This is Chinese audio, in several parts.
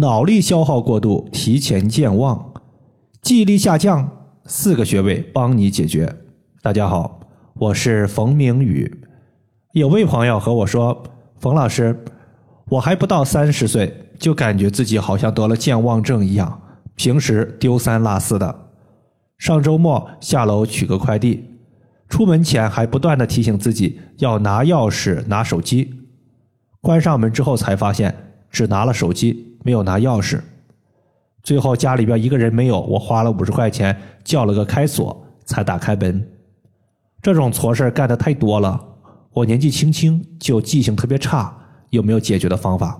脑力消耗过度，提前健忘，记忆力下降，四个穴位帮你解决。大家好，我是冯明宇。有位朋友和我说：“冯老师，我还不到三十岁，就感觉自己好像得了健忘症一样，平时丢三落四的。上周末下楼取个快递，出门前还不断的提醒自己要拿钥匙、拿手机。关上门之后才发现，只拿了手机。”没有拿钥匙，最后家里边一个人没有，我花了五十块钱叫了个开锁才打开门。这种错事干的太多了，我年纪轻轻就记性特别差，有没有解决的方法？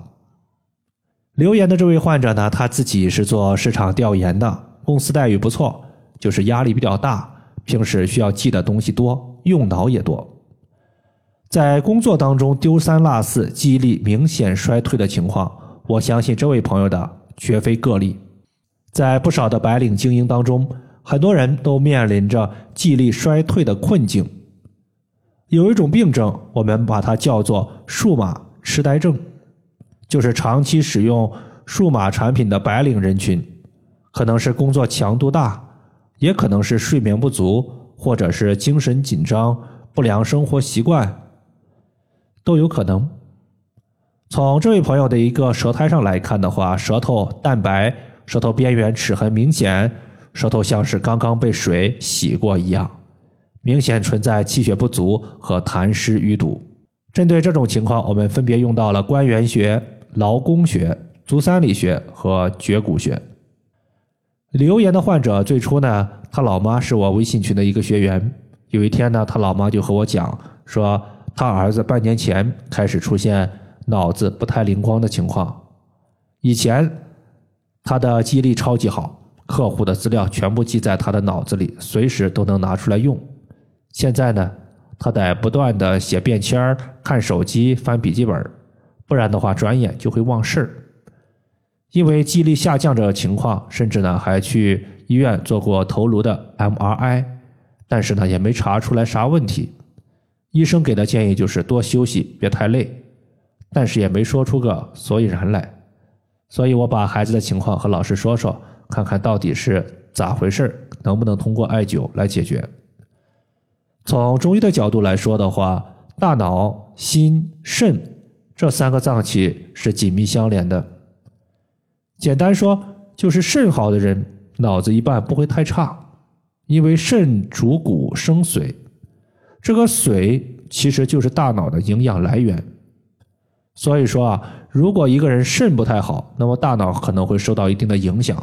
留言的这位患者呢，他自己是做市场调研的，公司待遇不错，就是压力比较大，平时需要记的东西多，用脑也多，在工作当中丢三落四，记忆力明显衰退的情况。我相信这位朋友的绝非个例，在不少的白领精英当中，很多人都面临着记忆力衰退的困境。有一种病症，我们把它叫做数码痴呆症，就是长期使用数码产品的白领人群，可能是工作强度大，也可能是睡眠不足，或者是精神紧张、不良生活习惯，都有可能。从这位朋友的一个舌苔上来看的话，舌头淡白，舌头边缘齿痕明显，舌头像是刚刚被水洗过一样，明显存在气血不足和痰湿淤堵。针对这种情况，我们分别用到了关元穴、劳宫穴、足三里穴和绝骨穴。留言的患者最初呢，他老妈是我微信群的一个学员。有一天呢，他老妈就和我讲说，他儿子半年前开始出现。脑子不太灵光的情况，以前他的记忆力超级好，客户的资料全部记在他的脑子里，随时都能拿出来用。现在呢，他得不断的写便签看手机、翻笔记本，不然的话，转眼就会忘事儿。因为记忆力下降这情况，甚至呢还去医院做过头颅的 MRI，但是呢也没查出来啥问题。医生给的建议就是多休息，别太累。但是也没说出个所以然来，所以我把孩子的情况和老师说说，看看到底是咋回事能不能通过艾灸来解决。从中医的角度来说的话，大脑、心、肾这三个脏器是紧密相连的。简单说，就是肾好的人，脑子一般不会太差，因为肾主骨生髓，这个髓其实就是大脑的营养来源。所以说啊，如果一个人肾不太好，那么大脑可能会受到一定的影响。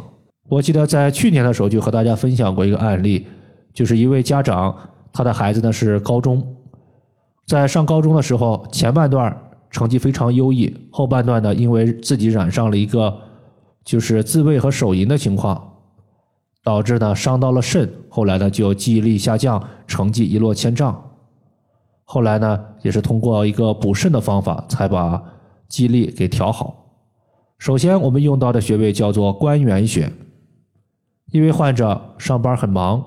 我记得在去年的时候就和大家分享过一个案例，就是一位家长，他的孩子呢是高中，在上高中的时候，前半段成绩非常优异，后半段呢因为自己染上了一个就是自慰和手淫的情况，导致呢伤到了肾，后来呢就记忆力下降，成绩一落千丈。后来呢，也是通过一个补肾的方法，才把记忆力给调好。首先，我们用到的穴位叫做关元穴。因为患者上班很忙，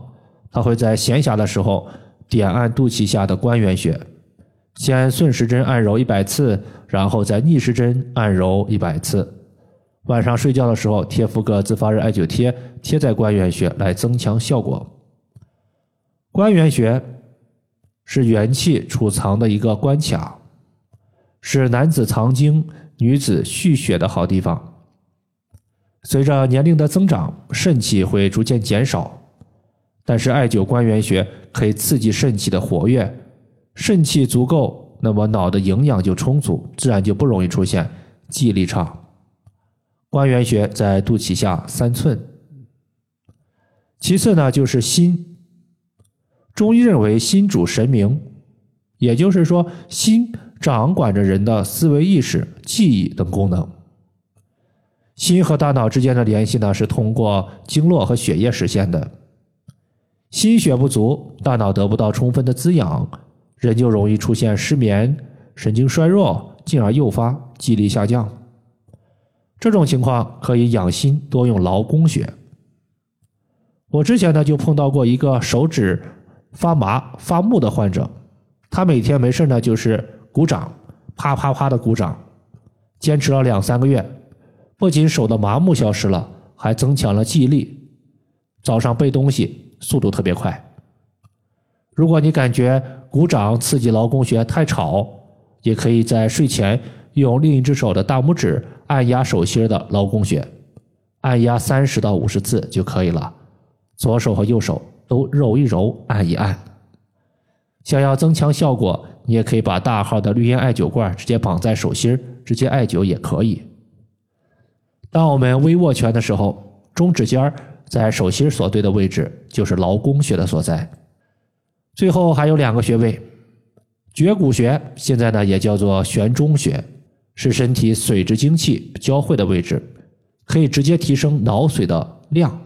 他会在闲暇的时候点按肚脐下的关元穴，先顺时针按揉一百次，然后再逆时针按揉一百次。晚上睡觉的时候贴敷个自发热艾灸贴，贴在关元穴来增强效果。关元穴。是元气储藏的一个关卡，是男子藏精、女子蓄血的好地方。随着年龄的增长，肾气会逐渐减少，但是艾灸关元穴可以刺激肾气的活跃，肾气足够，那么脑的营养就充足，自然就不容易出现记忆力差。关元穴在肚脐下三寸。其次呢，就是心。中医认为心主神明，也就是说，心掌管着人的思维意识、记忆等功能。心和大脑之间的联系呢，是通过经络和血液实现的。心血不足，大脑得不到充分的滋养，人就容易出现失眠、神经衰弱，进而诱发记忆力下降。这种情况可以养心，多用劳宫穴。我之前呢就碰到过一个手指。发麻发木的患者，他每天没事呢，就是鼓掌，啪啪啪的鼓掌，坚持了两三个月，不仅手的麻木消失了，还增强了记忆力。早上背东西速度特别快。如果你感觉鼓掌刺激劳宫穴太吵，也可以在睡前用另一只手的大拇指按压手心的劳宫穴，按压三十到五十次就可以了。左手和右手都揉一揉，按一按。想要增强效果，你也可以把大号的绿烟艾灸罐直接绑在手心，直接艾灸也可以。当我们微握拳的时候，中指尖在手心所对的位置就是劳宫穴的所在。最后还有两个穴位，绝骨穴现在呢也叫做悬中穴，是身体水之精气交汇的位置，可以直接提升脑髓的量，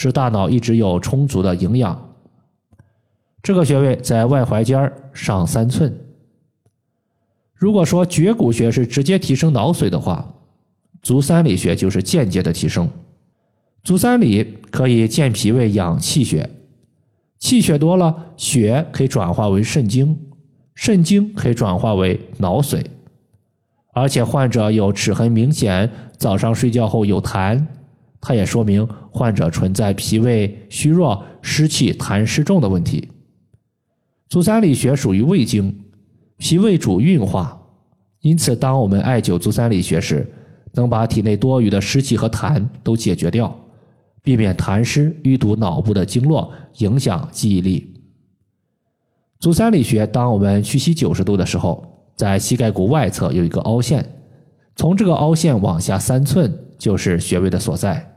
使大脑一直有充足的营养。这个穴位在外踝尖上三寸。如果说绝骨穴是直接提升脑髓的话，足三里穴就是间接的提升。足三里可以健脾胃、养气血。气血多了，血可以转化为肾精，肾精可以转化为脑髓，而且患者有齿痕明显，早上睡觉后有痰，它也说明患者存在脾胃虚弱、湿气痰湿重的问题。足三里穴属于胃经，脾胃主运化，因此当我们艾灸足三里穴时，能把体内多余的湿气和痰都解决掉。避免痰湿淤堵脑部的经络，影响记忆力。足三里穴，当我们屈膝九十度的时候，在膝盖骨外侧有一个凹陷，从这个凹陷往下三寸就是穴位的所在。